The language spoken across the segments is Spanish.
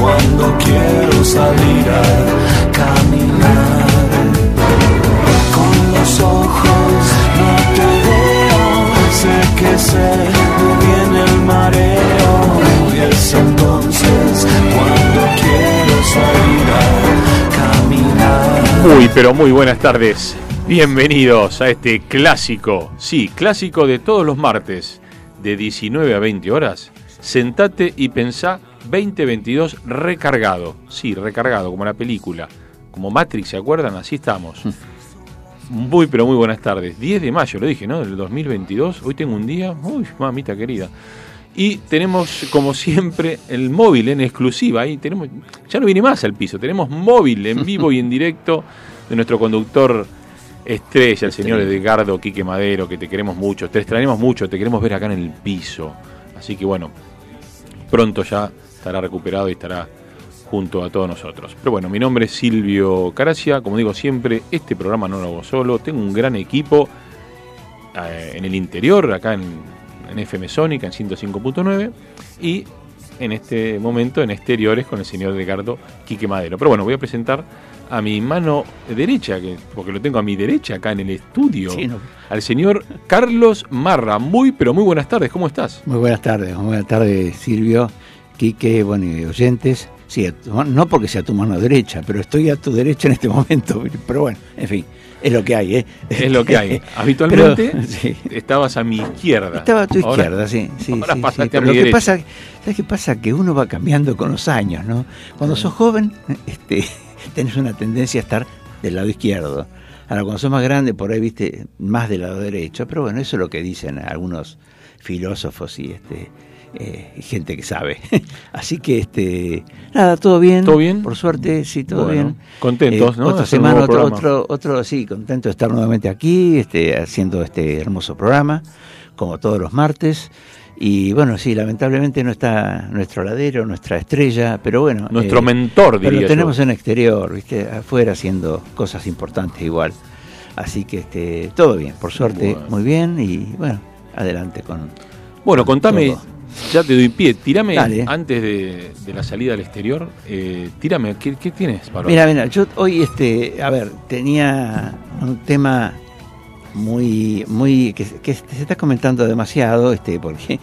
Cuando quiero salir a caminar. Con los ojos no te veo, sé que sé, me viene el mareo. Y es entonces cuando quiero salir a caminar. Muy, pero muy buenas tardes. Bienvenidos a este clásico, sí, clásico de todos los martes, de 19 a 20 horas. Sentate y pensá 2022 recargado. Sí, recargado, como la película. Como Matrix, ¿se acuerdan? Así estamos. Muy, pero muy buenas tardes. 10 de mayo, lo dije, ¿no? Del 2022. Hoy tengo un día, uy, mamita querida. Y tenemos, como siempre, el móvil en exclusiva. Ahí tenemos, ya no viene más al piso, tenemos móvil en vivo y en directo de nuestro conductor estrella, el señor Edgardo Quique Madero, que te queremos mucho, te extrañamos mucho, te queremos ver acá en el piso. Así que bueno, pronto ya estará recuperado y estará junto a todos nosotros. Pero bueno, mi nombre es Silvio Caracia, como digo siempre, este programa no lo hago solo, tengo un gran equipo eh, en el interior, acá en, en FM Sónica, en 105.9, y en este momento en exteriores con el señor Edgardo Quique Madero. Pero bueno, voy a presentar a mi mano derecha, que, porque lo tengo a mi derecha acá en el estudio, Sí, no. al señor Carlos Marra. Muy, pero muy buenas tardes, ¿cómo estás? Muy buenas tardes, muy buenas tardes Silvio, Quique, bueno, y oyentes. Sí, a tu- no porque sea tu mano derecha, pero estoy a tu derecha en este momento. Pero bueno, en fin, es lo que hay, ¿eh? Es lo que hay. Habitualmente Pero, sí. estabas a mi izquierda. Estaba a tu Ahora- izquierda, sí. sí, ahora sí, sí, a pero mi lo que pasa, ¿sabes qué pasa? Que uno va cambiando con los años, ¿no? Cuando sos joven, este, tenés una tendencia a estar del lado izquierdo. Ahora, cuando sos más grande, por ahí viste más del lado derecho. Pero bueno, eso es lo que dicen algunos filósofos y este eh, gente que sabe. Así que, este, nada, todo bien. ¿Todo bien? Por suerte, sí, todo Bueno, bien. contentos, ¿no? de Otra semana, otro, otro, otro, sí, contento de estar nuevamente aquí, este, haciendo este hermoso programa, como todos los martes. Y bueno, sí, lamentablemente no está nuestro ladero, nuestra estrella, pero bueno. Nuestro eh, mentor, Pero diría lo tenemos yo. en exterior, ¿viste? afuera haciendo cosas importantes igual. Así que este, todo bien, por suerte, Bueno. muy bien. Y bueno, adelante con. Bueno, contame, Todo. Ya te doy pie, tírame Dale. antes de, de la salida al exterior, eh, tírame, ¿qué, qué tienes para? Mira, mira, yo hoy, este, a ver, tenía un tema muy, muy, que, que se está comentando demasiado, este, porque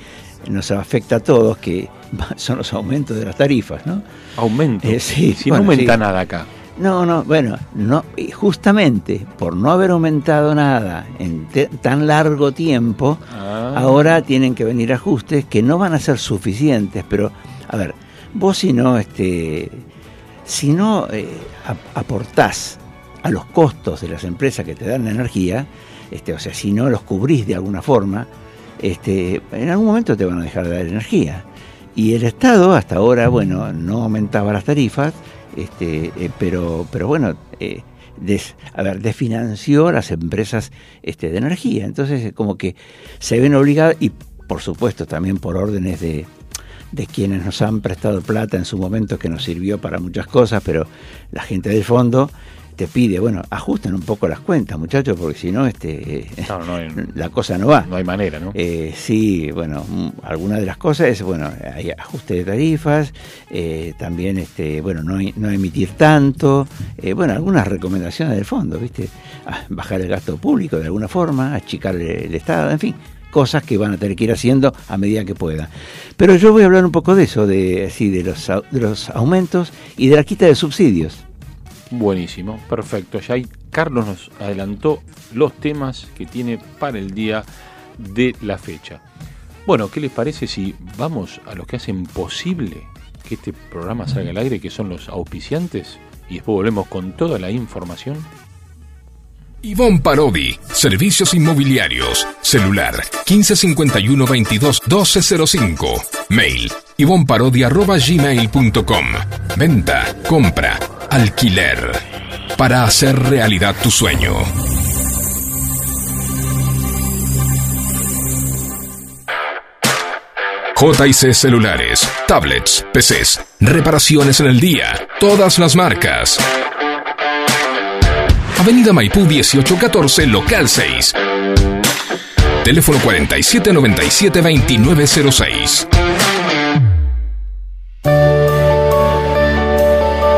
nos afecta a todos, que son los aumentos de las tarifas, ¿no? Aumento. Eh, sí, si bueno, no aumenta sí. nada acá. No, no, bueno, no, y justamente por no haber aumentado nada en te- tan largo tiempo, Ah. ahora tienen que venir ajustes que no van a ser suficientes, pero a ver, vos si no, este, si no eh, ap- aportás a los costos de las empresas que te dan la energía, este, o sea, si no los cubrís de alguna forma, este, en algún momento te van a dejar de dar energía. Y el Estado hasta ahora, bueno, no aumentaba las tarifas, este, eh, pero, pero bueno, eh, des- a ver, desfinanció las empresas este, de energía. Entonces, como que se ven obligados, y por supuesto también por órdenes de, de quienes nos han prestado plata en su momento, que nos sirvió para muchas cosas, pero la gente del fondo te pide, bueno, ajusten un poco las cuentas, muchachos, porque si no, este, Claro, no hay, la cosa no va. no hay manera, ¿no? Eh, sí, bueno, mm, alguna de las cosas es, bueno, hay ajuste de tarifas, eh, también, este, bueno, no, no emitir tanto, eh, bueno, algunas recomendaciones del fondo, ¿viste? Ah, bajar el gasto público de alguna forma, achicar el, el Estado, en fin, cosas que van a tener que ir haciendo a medida que puedan. Pero yo voy a hablar un poco de eso, de, sí, de, los, de los aumentos y de la quita de subsidios. Buenísimo, perfecto. Ya ahí Carlos nos adelantó los temas que tiene para el día de la fecha. Bueno, ¿qué les parece si vamos a los que hacen posible que este programa salga al aire, que son los auspiciantes? Y después volvemos con toda la información. Ivonne Parodi, Servicios Inmobiliarios, celular 1551 22 1205, mail ivonparodi.gmail.com, venta, compra, alquiler, para hacer realidad tu sueño. JC Celulares, tablets, PCs, reparaciones en el día, todas las marcas. Avenida Maipú 1814, local 6. Teléfono 4797-2906.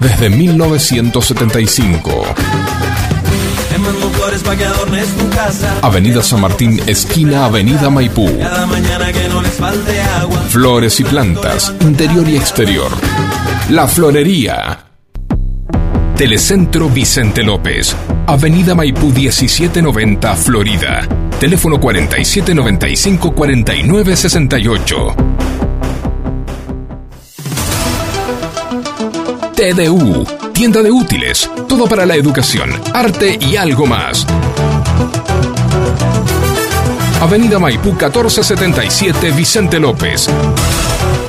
desde 1975. Avenida San Martín, esquina Avenida Maipú. Flores y plantas, interior y exterior. La Florería. Telecentro Vicente López. Avenida Maipú 1790, Florida. Teléfono 4795-4968. TDU, tienda de útiles, todo para la educación, arte y algo más. Avenida Maipú 1477 Vicente López.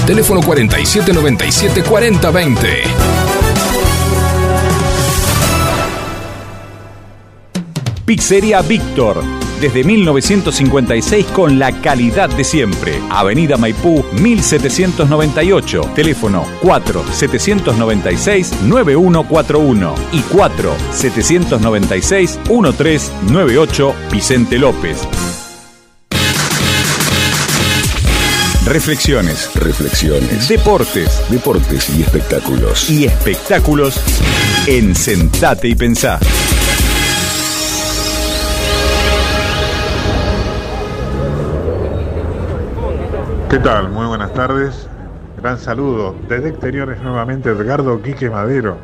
Teléfono 4797 4020. Pizzería Víctor. Desde 1956 con la calidad de siempre. Avenida Maipú 1798. Teléfono 4-796-9141 y 4-796-1398 Vicente López. Reflexiones. Reflexiones. Deportes. Deportes y espectáculos. Y espectáculos en Sentate y Pensá. ¿Qué tal? Muy buenas tardes. Gran saludo desde exteriores nuevamente Edgardo Quique Madero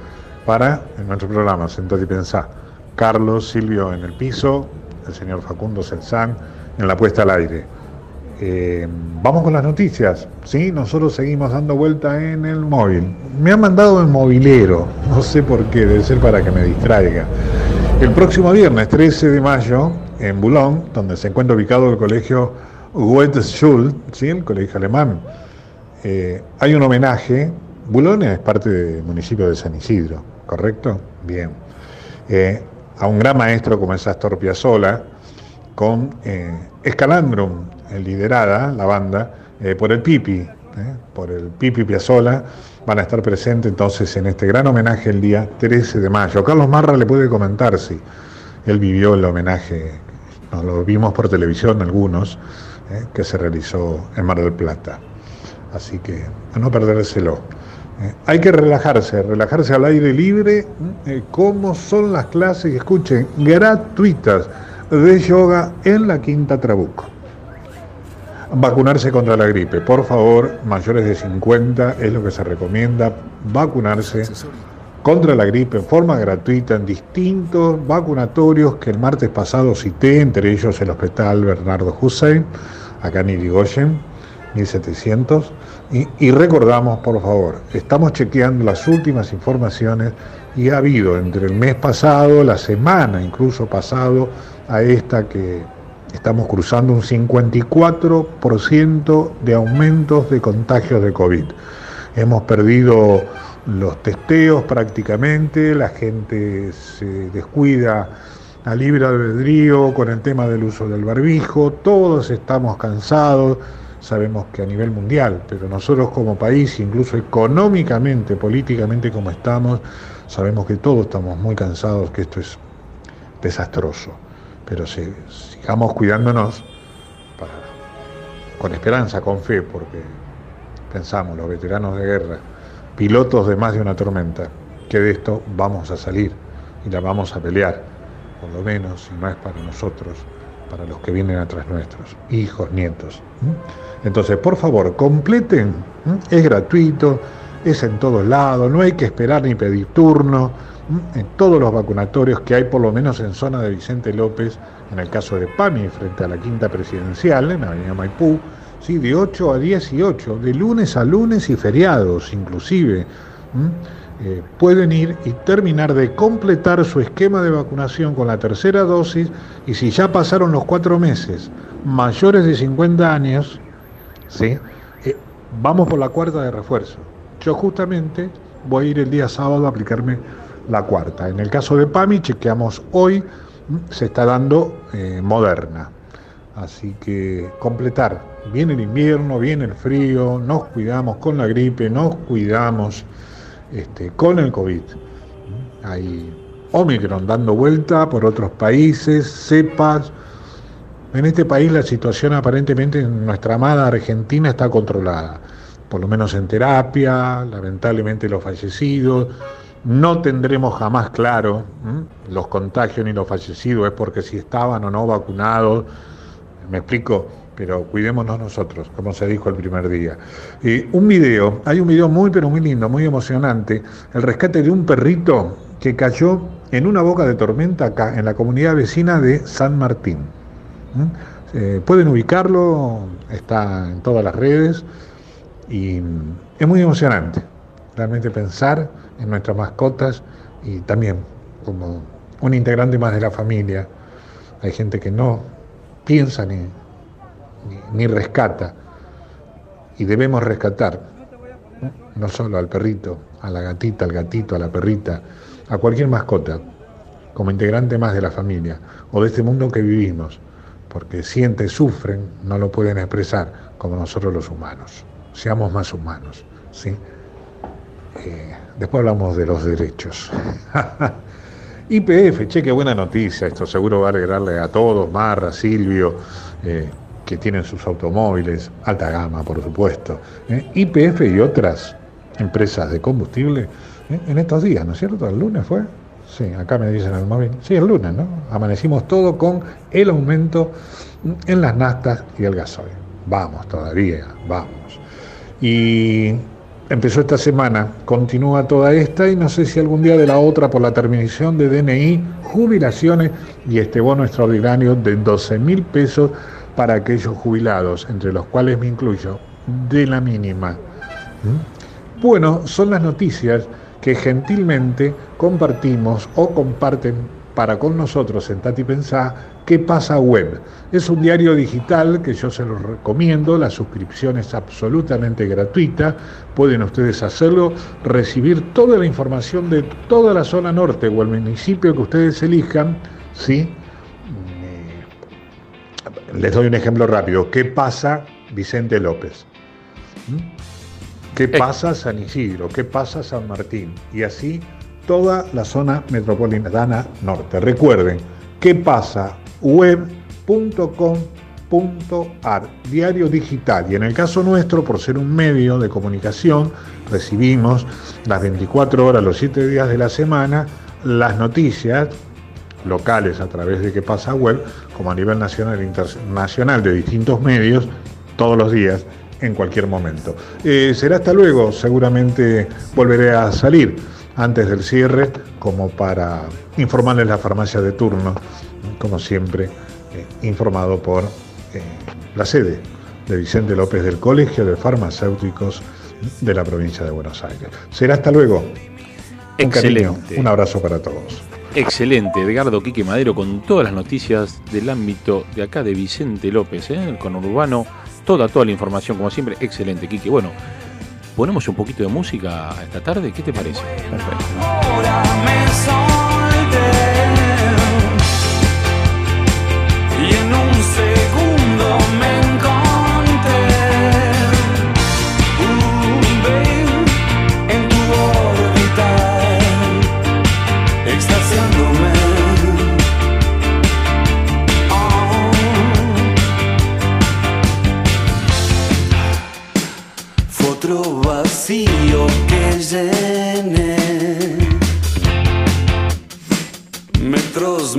para nuestro programa Sentate y Pensá. Carlos Silvio en el piso, el señor Facundo Celsán en la puesta al aire. Eh, vamos con las noticias, ¿sí? Nosotros seguimos dando vuelta en el móvil. Me han mandado el movilero, no sé por qué, debe ser para que me distraiga. El próximo viernes 13 de mayo, en Boulogne, donde se encuentra ubicado el colegio Goethe-Schule, ¿sí? el colegio alemán, eh, hay un homenaje. Boulogne es parte del municipio de San Isidro, ¿correcto? Bien. Eh, a un gran maestro como es Astor Piazzolla, con eh, Escalandrum, liderada, la banda, por el Pipi, por el Pipi Piazzolla, van a estar presentes entonces en este gran homenaje el día 13 de mayo. Carlos Marra le puede comentar si él vivió el homenaje, nos lo vimos por televisión algunos, eh, que se realizó en Mar del Plata. Así que a no perdérselo. Eh, hay que relajarse, relajarse al aire libre, eh, como son las clases, escuchen, gratuitas de yoga en la Quinta Trabuco. Vacunarse contra la gripe, por favor, mayores de 50 es lo que se recomienda, vacunarse contra la gripe en forma gratuita en distintos vacunatorios que el martes pasado cité, entre ellos el Hospital Bernardo Hussein, acá en Irigoyen, 1700. Y, y, recordamos, por favor, estamos chequeando las últimas informaciones y ha habido entre el mes pasado, la semana incluso pasado, a esta que estamos cruzando un 54% de aumentos de contagios de COVID. Hemos perdido los testeos prácticamente, la gente se descuida a libre albedrío con el tema del uso del barbijo, todos estamos cansados, sabemos que a nivel mundial, pero nosotros como país, incluso económicamente, políticamente como estamos, sabemos que todos estamos muy cansados, que esto es desastroso. Pero si, sigamos cuidándonos con esperanza, con fe, porque pensamos, los veteranos de guerra, pilotos de más de una tormenta, que de esto vamos a salir y la vamos a pelear, por lo menos, si no es para nosotros, para los que vienen atrás nuestros, hijos, nietos. Entonces, por favor, completen, es gratuito, es en todos lados, no hay que esperar ni pedir turno, en todos los vacunatorios que hay, por lo menos en zona de Vicente López, en el caso de PAMI, frente a la Quinta Presidencial, en la Avenida Maipú, ¿sí? de 8 a 18, de lunes a lunes y feriados inclusive. Eh, pueden ir y terminar de completar su esquema de vacunación con la tercera dosis y si ya pasaron los cuatro meses, mayores de 50 años, ¿sí? Eh, vamos por la cuarta de refuerzo. Yo justamente voy a ir el día sábado a aplicarme la cuarta. En el caso de PAMI, chequeamos hoy, se está dando eh, moderna. Así que completar. Viene el invierno, viene el frío, nos cuidamos con la gripe, nos cuidamos este, con el COVID. Hay Omicron dando vuelta por otros países, cepas. En este país la situación aparentemente en nuestra amada Argentina está controlada, por lo menos en terapia, lamentablemente los fallecidos, no tendremos jamás claro los contagios ni los fallecidos, es porque si estaban o no vacunados, me explico, pero cuidémonos nosotros, como se dijo el primer día. Un video, hay un video muy pero muy lindo, muy emocionante, el rescate de un perrito que cayó en una boca de tormenta acá, en la comunidad vecina de San Martín. Eh, pueden ubicarlo, está en todas las redes y es muy emocionante realmente pensar en nuestras mascotas y también como un integrante más de la familia. Hay gente que no piensa ni, ni, rescata y debemos rescatar no solo al perrito, a la gatita, al gatito, a la perrita, a cualquier mascota, como integrante más de la familia o de este mundo que vivimos, porque sienten, sufren, no lo pueden expresar como nosotros los humanos. Seamos más humanos, ¿sí? Eh, después hablamos de los derechos. IPF, che, qué buena noticia. Esto seguro va a alegrarle a todos, Marra, Silvio, eh, que tienen sus automóviles, alta gama, por supuesto. Eh. IPF y otras empresas de combustible en estos días, ¿no es cierto? ¿El lunes fue? Sí, acá me dicen el móvil. Sí, el lunes, ¿no? Amanecimos todo con el aumento en las nastas y el gasoil. Vamos todavía, vamos. Y empezó esta semana, continúa toda esta y no sé si algún día de la otra por la terminación de DNI, jubilaciones y este bono extraordinario de 12 mil pesos para aquellos jubilados, entre los cuales me incluyo, de la mínima. ¿Mm? Bueno, son las noticias que gentilmente compartimos o comparten para con nosotros en Tati Pensá ¿Qué pasa web? Es un diario digital que yo se los recomiendo, la suscripción es absolutamente gratuita, pueden ustedes hacerlo, recibir toda la información de toda la zona norte o el municipio que ustedes elijan, ¿sí? Eh, les doy un ejemplo rápido. ¿Qué pasa Vicente López? ¿Mm? ¿Qué eh. pasa San Isidro? ¿Qué pasa San Martín? Y así toda la zona metropolitana norte. Recuerden, ¿qué pasa web.com.ar, diario digital. Y en el caso nuestro, por ser un medio de comunicación, recibimos las 24 horas, los 7 días de la semana, las noticias locales a través de que pasa web, como a nivel nacional e internacional de distintos medios, todos los días, en cualquier momento. Eh, será hasta luego, seguramente volveré a salir antes del cierre, como para informarles la farmacia de turno como siempre, eh, informado por eh, la sede de Vicente López del Colegio de Farmacéuticos de la provincia de Buenos Aires. Será hasta luego. Excelente. Un, abrazo para todos. Excelente, Edgardo Quique Madero con todas las noticias del ámbito de acá de Vicente López, ¿eh? con Urbano, toda, toda la información, como siempre, excelente, Quique. Bueno, ponemos un poquito de música esta tarde, ¿qué te parece? Perfecto. Que llené. Metros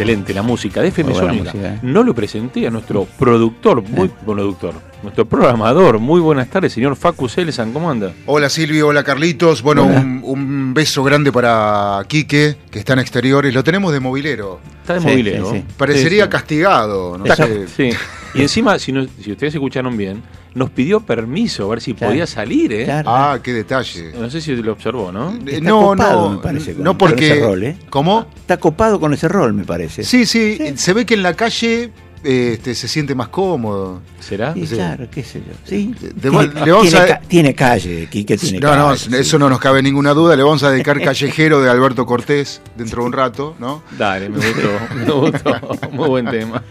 Excelente la música de FM Sónica. música, ¿eh? No lo presenté a nuestro productor, muy productor, nuestro programador. Muy buenas tardes, señor Facu Celesan, ¿cómo anda? Hola Silvio, hola Carlitos. Bueno, Un, un beso grande para Quique, que está en exteriores. Lo tenemos de movilero. Está de Sí, movilero. sí, sí. Parecería Sí, sí. castigado, no sé. sí. Y encima, si, no- si ustedes escucharon bien, nos pidió permiso a ver si Claro. podía salir, ¿eh? Claro. Ah, qué detalle. No sé si lo observó, ¿no? Eh, Está no, copado, no, me parece, con- no con porque. ese rol, ¿eh? ¿Cómo? Está copado con ese rol, me parece. Sí, sí, se ve que en la calle este, se siente más cómodo. ¿Será? Sí, claro, qué sé yo. Sí. De- tiene, le vamos tiene a- ca- tiene calle, Quique tiene No, no, calle. eso no nos cabe ninguna duda. Le vamos a dedicar Callejero de Alberto Cortés dentro de un rato, ¿no? Dale, me gustó, me gustó. Muy buen tema.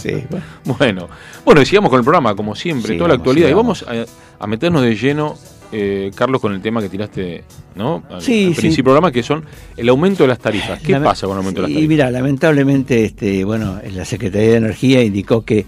Sí, bueno. Bueno, bueno, y sigamos con el programa, como siempre, Sí, toda la actualidad. Y vamos a, a meternos de lleno, eh, Carlos, con el tema que tiraste ¿no? al, Sí, al sí. principio del programa, que son el aumento de las tarifas. ¿Qué Lame- pasa con el aumento de las Y tarifas? mira, lamentablemente, este, bueno, la Secretaría de Energía indicó que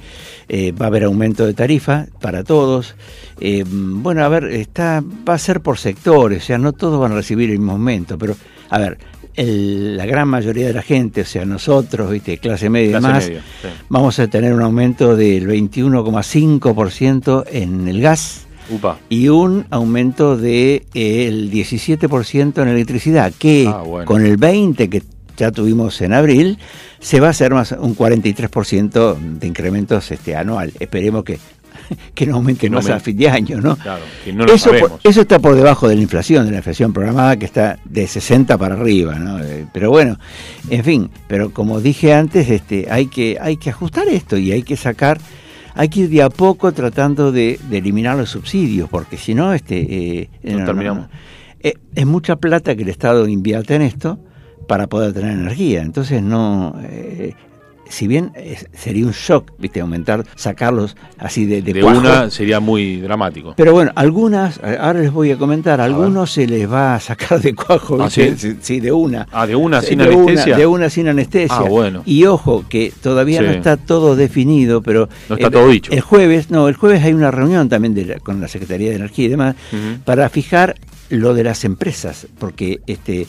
eh, va a haber aumento de tarifa para todos. Eh, bueno, a ver, está, va a ser por sectores, o sea, no todos van a recibir el mismo aumento, pero, a ver, el- la gran mayoría de la gente, o sea, nosotros, viste, clase media y media, sí. vamos a tener un aumento del 21,5% en el gas Upa. y un aumento del 17% en electricidad, que Ah, bueno. con el 20% que ya tuvimos en abril, se va a hacer más un 43% de incrementos este anual. Esperemos que, que no aumente Que no más a fin de año, ¿no? Claro, que no lo eso, por- eso está por debajo de la inflación, de la inflación programada que está de 60 para arriba, ¿no? Eh, Pero bueno, en fin, pero como dije antes, este, hay que, hay que ajustar esto y hay que sacar, hay que ir de a poco tratando de, de eliminar los subsidios, porque si no, este, eh, No terminamos. Eh, es mucha plata que el Estado invierte en esto para poder tener energía. Entonces no, eh, si bien es- sería un shock, viste, aumentar, sacarlos así de, de De cuajo, una sería muy dramático. pero bueno, algunas, eh, ahora les voy a comentar, a algunos se les va a sacar de cuajo, ¿Ah, ¿viste? sí? sí, de una. Ah, de una sin de anestesia. Una, de una sin anestesia. Ah, bueno. Y ojo, que todavía no está todo definido, pero... No está el- todo dicho. El jueves, no, el jueves hay una reunión también de la- con la Secretaría de Energía y demás, para fijar lo de las empresas, porque este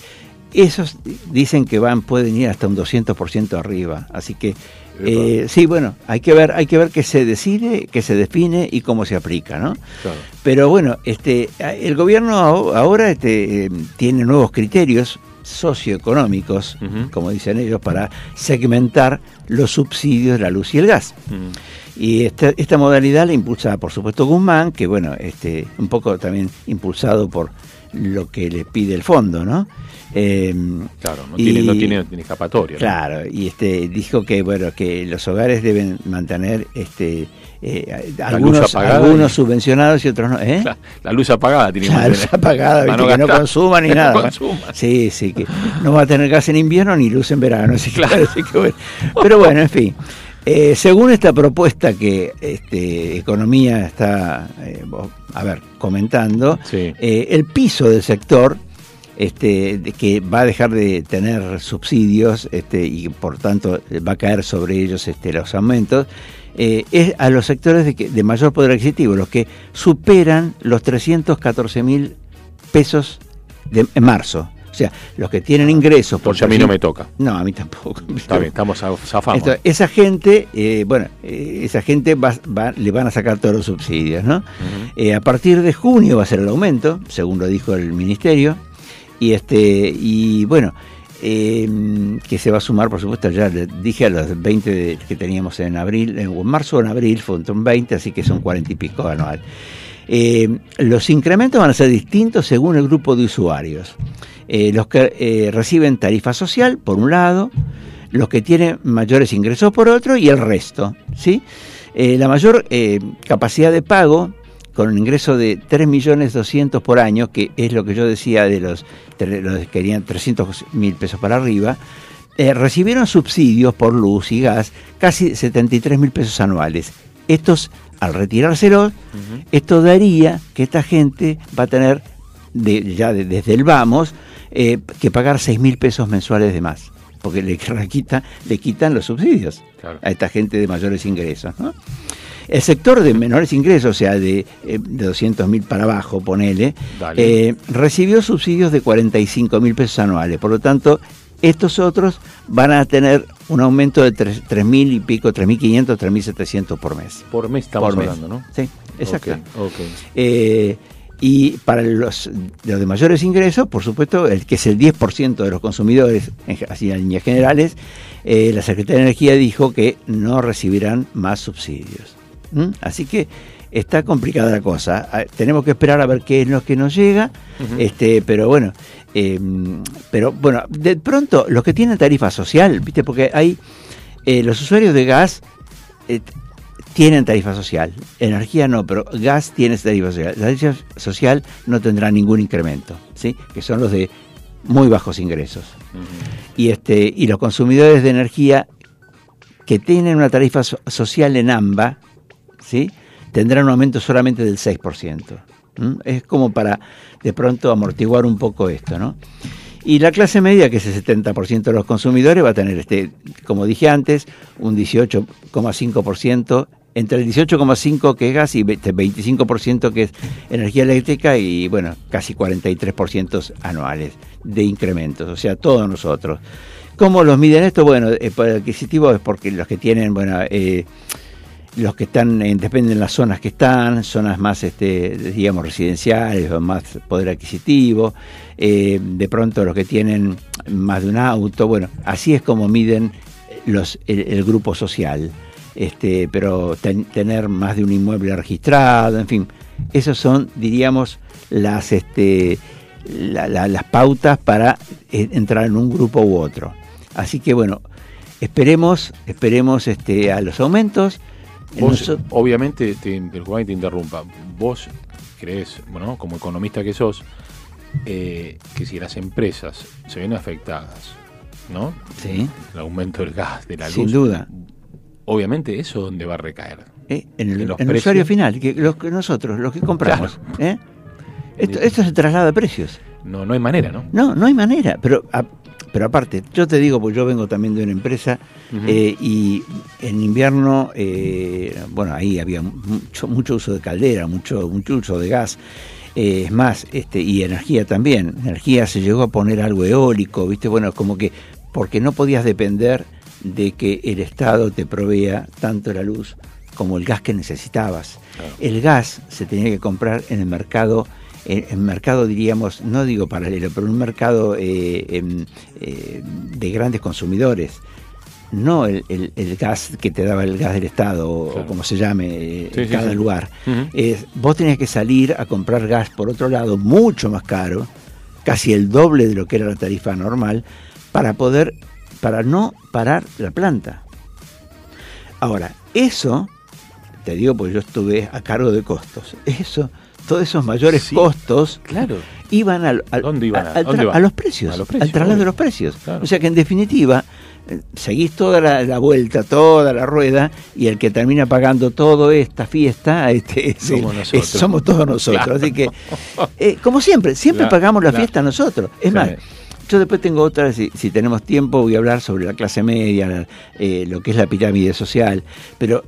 esos dicen que van pueden ir hasta un 200% arriba, así que eh, sí, bueno, hay que ver, hay que ver qué se decide, qué se define y cómo se aplica, ¿no? Claro. Pero bueno, este, el gobierno aho- ahora este, eh, tiene nuevos criterios socioeconómicos, como dicen ellos, para segmentar los subsidios de la luz y el gas. Mm. Y esta, esta modalidad la impulsa, por supuesto, Guzmán, que bueno, este, un poco también impulsado por lo que le pide el fondo, ¿no? Eh, Claro, no y- tiene, no tiene, no tiene escapatoria. ¿no? Claro, y este dijo que bueno que los hogares deben mantener este eh, algunos, luz algunos y- subvencionados y otros no, ¿eh? La, la luz apagada tiene que La luz mantener. apagada, viste, que no gastar. consuman ni Que no nada. consuman. Sí, sí, que no va a tener gas en invierno ni luz en verano. Así que, Claro. así que bueno. Pero bueno, en fin. Eh, según esta propuesta que este, Economía está, eh, a ver, comentando, Sí. eh, el piso del sector este, que va a dejar de tener subsidios este, y por tanto va a caer sobre ellos este, los aumentos, eh, es a los sectores de, que- de mayor poder adquisitivo, los que superan los 314 mil pesos de, en marzo. O sea, los que tienen ingresos por Porque a mí no me 300 toca. No, a mí tampoco. Está bien, estamos zafamos. Esto- esa gente, eh, bueno, eh, esa gente va, va- le van a sacar todos los subsidios, ¿no? Eh, a partir de junio va a ser el aumento, según lo dijo el ministerio, y este y bueno, eh, que se va a sumar, por supuesto, ya le dije a los 20 de- que teníamos en abril, en, marzo o en abril, fue un 20, así que son 40 y pico anual. Eh, los incrementos van a ser distintos según el grupo de usuarios. Eh, los que eh, reciben tarifa social, por un lado, los que tienen mayores ingresos por otro y el resto. ¿sí? Eh, la mayor capacidad de pago, con un ingreso de 3.200.000 por año, que es lo que yo decía de los, que querían 300.000 pesos para arriba, eh, recibieron subsidios por luz y gas casi 73.000 pesos anuales. Estos, al retirárselos, esto daría que esta gente va a tener, de, ya de- desde el vamos, eh, que pagar 6.000 pesos mensuales de más, porque le, quita- le quitan los subsidios Claro. a esta gente de mayores ingresos. ¿no? El sector de menores ingresos, o sea, de, eh, de 200.000 para abajo, ponele, eh, recibió subsidios de 45.000 pesos anuales. Por lo tanto, estos otros van a tener un aumento de 3 3.000 y pico, 3.500, 3.700 por mes. Por mes estamos Por mes. hablando, ¿no? Sí, exacto. Eh, y para los de, los de mayores ingresos, por supuesto, el que es el 10% de los consumidores, en, así en líneas generales, eh, la Secretaría de Energía dijo que no recibirán más subsidios. ¿Mm? Así que está complicada la cosa. Tenemos que esperar a ver qué es lo que nos llega, este, pero bueno, eh, pero bueno, de pronto los que tienen tarifa social, viste, porque hay eh, los usuarios de gas eh, tienen tarifa social, energía no, pero gas tiene tarifa social. La tarifa social no tendrá ningún incremento, ¿sí? que son los de muy bajos ingresos. Y, este, y los consumidores de energía que tienen una tarifa so- social en AMBA, ¿sí? tendrán un aumento solamente del 6%. ¿m? Es como para de pronto amortiguar un poco esto, ¿no? Y la clase media, que es el 70% de los consumidores, va a tener, este, como dije antes, un 18,5%, entre el 18,5% que es gas y este 25% que es energía eléctrica y, bueno, casi 43% anuales de incrementos, o sea, todos nosotros. ¿Cómo los miden esto? Bueno, el poder adquisitivo es porque los que tienen, bueno, eh, los que están, en, dependen de las zonas que están, zonas más, este, digamos, residenciales más poder adquisitivo, eh, de pronto los que tienen más de un auto, bueno, así es como miden los, el, grupo social, este, pero ten- tener más de un inmueble registrado, en fin, esos son, diríamos, las, este, la- la- las pautas para eh, entrar en un grupo u otro. Así que bueno, esperemos, esperemos este, a los aumentos. Vos, obviamente, te, disculpame que te interrumpa, vos crees, bueno, como economista que sos, eh, que si las empresas se ven afectadas, ¿no? Sí. El aumento del gas, de la luz. Sin duda. Obviamente, ¿eso dónde va a recaer? ¿eh? en el, ¿En el usuario final, que, los que nosotros, los que compramos. ¿eh? Esto, esto se traslada a precios. No, no hay manera, ¿no? No, no hay manera. Pero, a- pero aparte, yo te digo, pues yo vengo también de una empresa eh, y en invierno, eh, bueno, ahí había mucho, mucho uso de caldera, mucho, mucho uso de gas. Eh, es más, este, y energía también. Energía se llegó a poner algo eólico, ¿viste? Bueno, como que porque no podías depender de que el Estado te provea tanto la luz como el gas que necesitabas. El gas se tenía que comprar en el mercado, en mercado diríamos, no digo paralelo, pero un mercado eh, em, eh, de grandes consumidores. No el, el- el gas que te daba el gas del Estado o, Claro. o como se llame eh, Sí, en sí, cada sí. lugar. Es- vos tenías que salir a comprar gas por otro lado, mucho más caro, casi el doble de lo que era la tarifa normal, para poder, para no parar la planta. Ahora, eso, te digo porque yo estuve a cargo de costos, eso, todos esos mayores Sí. costos Claro. iban al, al- ¿Dónde iban a- al dónde tra- van? a los precios, A los al traslado de los precios. Claro. O sea que en definitiva, eh, seguís toda la, la vuelta, toda la rueda, y el que termina pagando toda esta fiesta este, es Somos es- nosotros. somos todos nosotros. Claro. Así que, eh, como siempre, siempre La- pagamos la, la- fiesta nosotros. Es más, yo después tengo otra, si, si tenemos tiempo, voy a hablar sobre la clase media, eh, lo que es la pirámide social, pero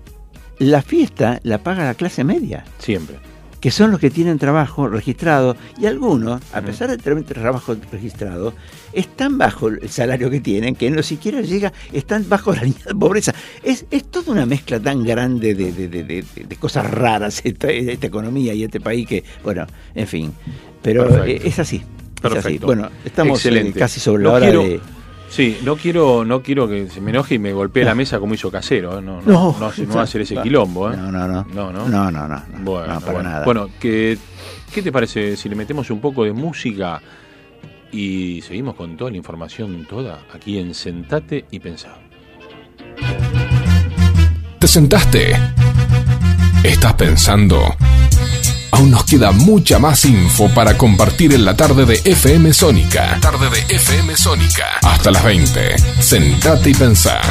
la fiesta la paga la clase media Siempre. Que son los que tienen trabajo registrado y algunos, a pesar de tener trabajo registrado, es tan bajo el salario que tienen que no siquiera llega, están bajo la línea de pobreza. Es, es toda una mezcla tan grande de, de- de- cosas raras esta, esta economía y este país que, bueno, en fin, pero Perfecto. eh, es así. es así. Perfecto. Bueno, estamos eh, Excelente. casi sobre la hora quiero- de... Sí, no quiero, no quiero que se me enoje y me golpee la mesa como hizo Casero. ¿eh? No, no, No. no, no va a hacer ese quilombo. ¿eh? No, no, no. No, no. No, no, no, no, Bueno, no, para bueno. nada. Bueno, que, ¿qué te parece si le metemos un poco de música y seguimos con toda la información toda aquí en Sentate y Pensá? ¿Te sentaste? ¿Estás pensando? Aún nos queda mucha más info para compartir en la tarde de FM Sónica. Tarde de FM Sónica. Hasta las 20. Sentate y pensá.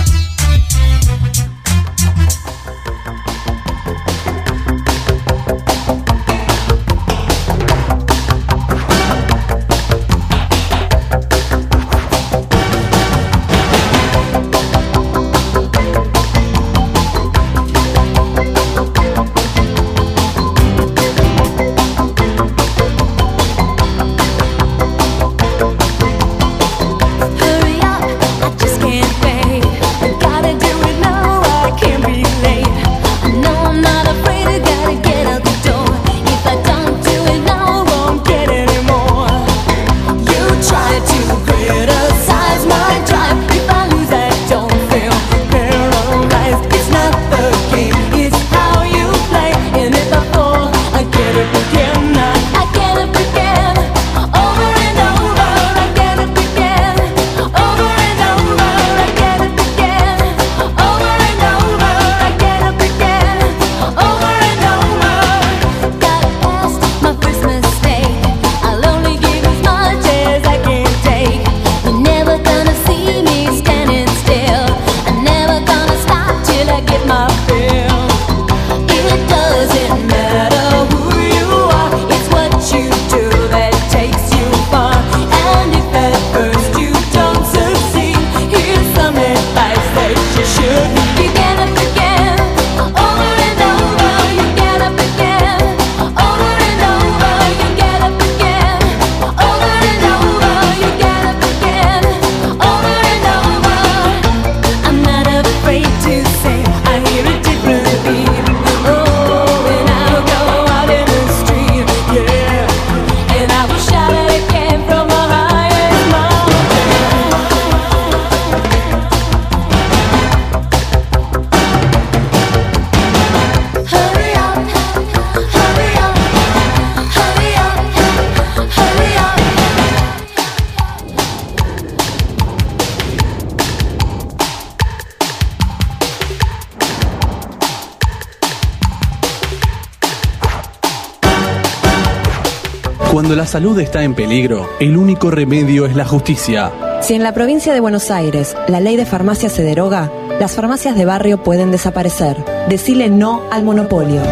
Salud está en peligro, el único remedio es la justicia. Si en la provincia de Buenos Aires la ley de farmacia se deroga, las farmacias de barrio pueden desaparecer. Decile no al monopolio.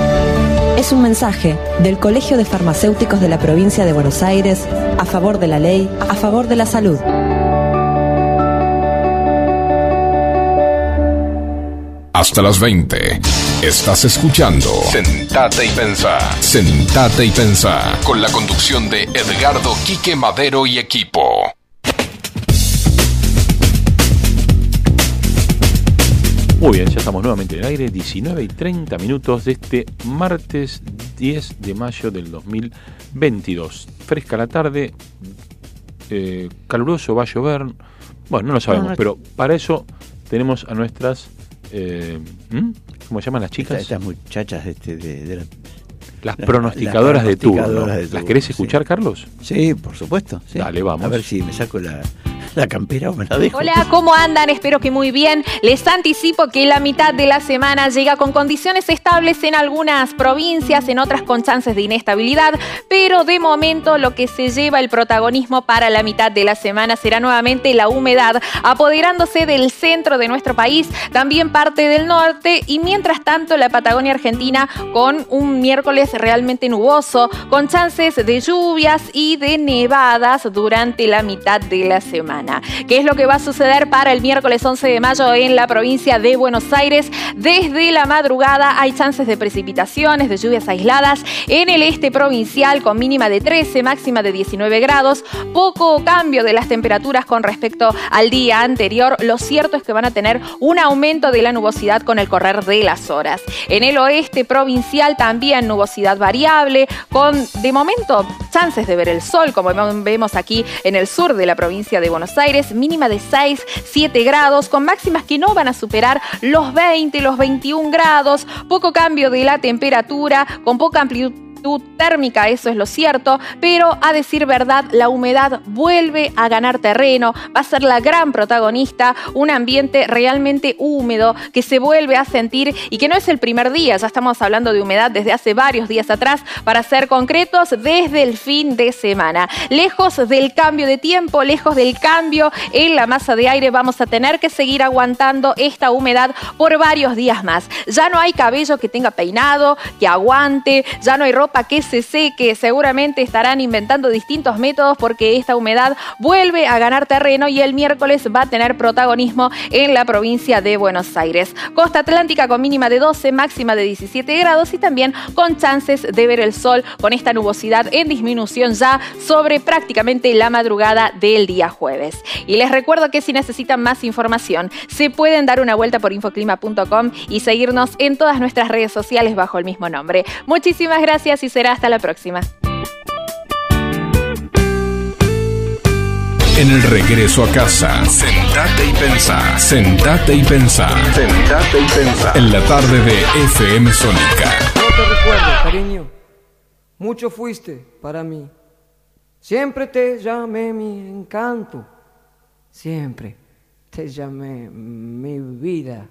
Es un mensaje del Colegio de Farmacéuticos de la provincia de Buenos Aires a favor de la ley, a favor de la salud. Hasta las 20. Estás escuchando Sentate y Pensá. Sentate y Pensá. Con la conducción de Edgardo Quique Madero y equipo. Muy bien, ya estamos nuevamente en el aire, 19 y 30 minutos de este martes 10 de mayo del 2022. Fresca la tarde, eh, caluroso, va a llover. Bueno, no lo sabemos, pero para eso tenemos a nuestras. Eh, ¿hmm? ¿Cómo se llaman las chicas? Estas, estas muchachas este, de, de la- las las- pronosticadoras las de turno. pronosticadoras de ¿Las querés sí. escuchar, Carlos? Sí, por supuesto. sí. Dale, vamos. A ver si me saco la, la campera o me la dejo. Hola, ¿cómo andan? Espero que muy bien. Les anticipo que la mitad de la semana llega con condiciones estables en algunas provincias, en otras con chances de inestabilidad, pero de momento lo que se lleva el protagonismo para la mitad de la semana será nuevamente la humedad, apoderándose del centro de nuestro país, también parte del norte y mientras tanto la Patagonia Argentina con un miércoles realmente nuboso, con chances de lluvias y de nevadas durante la mitad de la semana. ¿Qué es lo que va a suceder para el miércoles 11 de mayo en la provincia de Buenos Aires? Desde la madrugada hay chances de precipitaciones, de lluvias aisladas en el este provincial con mínima de 13, máxima de 19 grados. Poco cambio de las temperaturas con respecto al día anterior. Lo cierto es que van a tener un aumento de la nubosidad con el correr de las horas. En el oeste provincial también nubosidad variable, con de momento chances de ver el sol, como vemos aquí en el sur de la provincia de Buenos Aires, mínima de 6, 7 grados, con máximas que no van a superar los 20, los 21 grados, poco cambio de la temperatura, con poca amplitud térmica, eso es lo cierto, pero a decir verdad, la humedad vuelve a ganar terreno, va a ser la gran protagonista, un ambiente realmente húmedo que se vuelve a sentir y que no es el primer día, ya estamos hablando de humedad desde hace varios días atrás, para ser concretos, desde el fin de semana. Lejos del cambio de tiempo, lejos del cambio en la masa de aire, vamos a tener que seguir aguantando esta humedad por varios días más. Ya no hay cabello que tenga peinado, que aguante, ya no hay ropa que se seque. Seguramente estarán inventando distintos métodos porque esta humedad vuelve a ganar terreno y el miércoles va a tener protagonismo en la provincia de Buenos Aires. Costa Atlántica con mínima de 12, máxima de 17 grados y también con chances de ver el sol con esta nubosidad en disminución ya sobre prácticamente la madrugada del día jueves. Y les recuerdo que si necesitan más información, se pueden dar una vuelta por infoclima.com y seguirnos en todas nuestras redes sociales bajo el mismo nombre. Muchísimas gracias y será hasta la próxima. En el regreso a casa, sentate y pensá. Sentate y pensá. Sentate y pensá. En la tarde de FM Sónica. No te recuerdo, cariño. Mucho fuiste para mí. Siempre te llamé mi encanto. Siempre te llamé mi vida.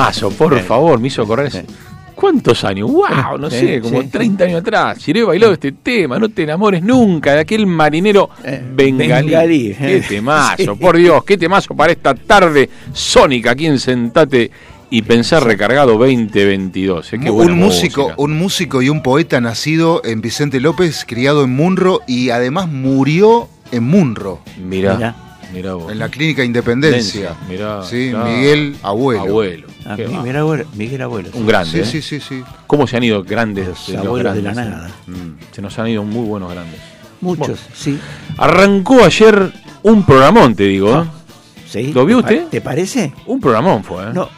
Temazo, por favor, me hizo correr. ese- ¿Cuántos años? ¡Wow! No Sí, sé, como sí. 30 años atrás. Chiré bailado este tema, no te enamores nunca de aquel marinero bengalí. bengalí, Qué eh. temazo, Sí. por Dios, qué temazo para esta tarde sónica aquí en Sentate y Pensar Recargado 2022. eh, qué un músico, música. un músico y un poeta nacido en Vicente López, criado en Munro y además murió en Munro. Mirá, Mirá. mirá vos. En la clínica Independencia. Mirá, Sí, claro. Miguel Abuelo. Abuelo. Ah. Miguel Abuelo. Miguel Abuelo. Un grande. Sí, ¿eh? sí, sí, sí. ¿Cómo se han ido grandes Los de los abuelos de la nada. Mm, Se nos han ido muy buenos grandes. Muchos, Bueno, sí. Arrancó ayer un programón, te digo. ¿eh? sí. ¿Lo vio ¿Te pa- usted? ¿Te parece? Un programón fue. ¿eh? No.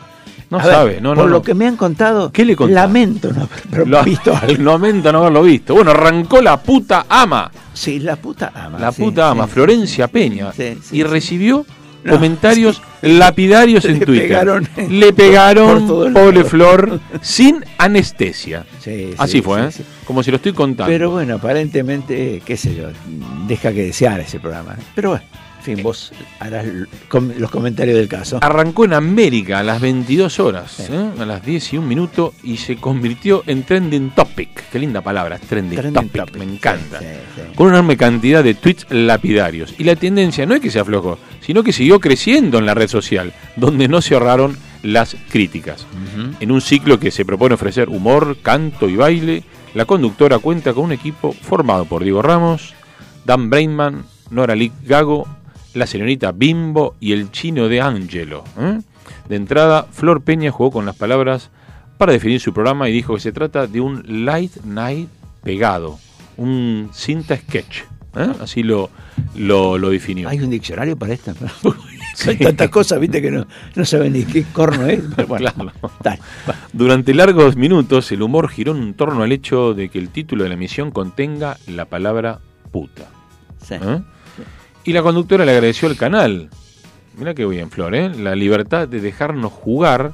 No A ver, sabe, no, no. Por no. lo que me han contado, ¿Qué le contó? lamento no haber Lo- visto. Lamento no haberlo visto. Bueno, arrancó la puta ama. Sí, la puta ama. La sí, puta ama, sí. Florencia Peña. Sí, sí, y sí. recibió No, comentarios lapidarios en Le Twitter. pegaron Le pegaron, por pobre. Flor, sin anestesia. Sí, Así sí, fue, ¿eh? Como si lo estoy contando. Pero bueno, aparentemente, qué sé yo, deja que desear ese programa. Pero bueno, en fin, vos harás los comentarios del caso. Arrancó en América a las 22 horas, ¿eh? a las 10 y un minuto, y se convirtió en trending topic. Qué linda palabra, trending, Trending topic, topic, me encanta. sí, sí. Con una enorme cantidad de tweets lapidarios. Y la tendencia no es que se aflojó, sino que siguió creciendo en la red social, donde no se ahorraron las críticas. En un ciclo que se propone ofrecer humor, canto y baile, la conductora cuenta con un equipo formado por Diego Ramos, Dan Brainman, Nora Lick Gago, la señorita Bimbo y el chino de Angelo. ¿eh? De entrada, Flor Peña jugó con las palabras para definir su programa y dijo que se trata de un light night pegado, un cinta sketch. ¿eh? Así lo, lo, lo definió. ¿Hay un diccionario para esto? Hay tantas cosas, viste, que no, no saben ni qué corno es. Pero bueno, Claro. dale, va. Durante largos minutos, el humor giró en torno al hecho de que el título de la emisión contenga la palabra puta. Sí. ¿eh? Y la conductora le agradeció al canal, mira qué bien, Flor, ¿eh? la libertad de dejarnos jugar,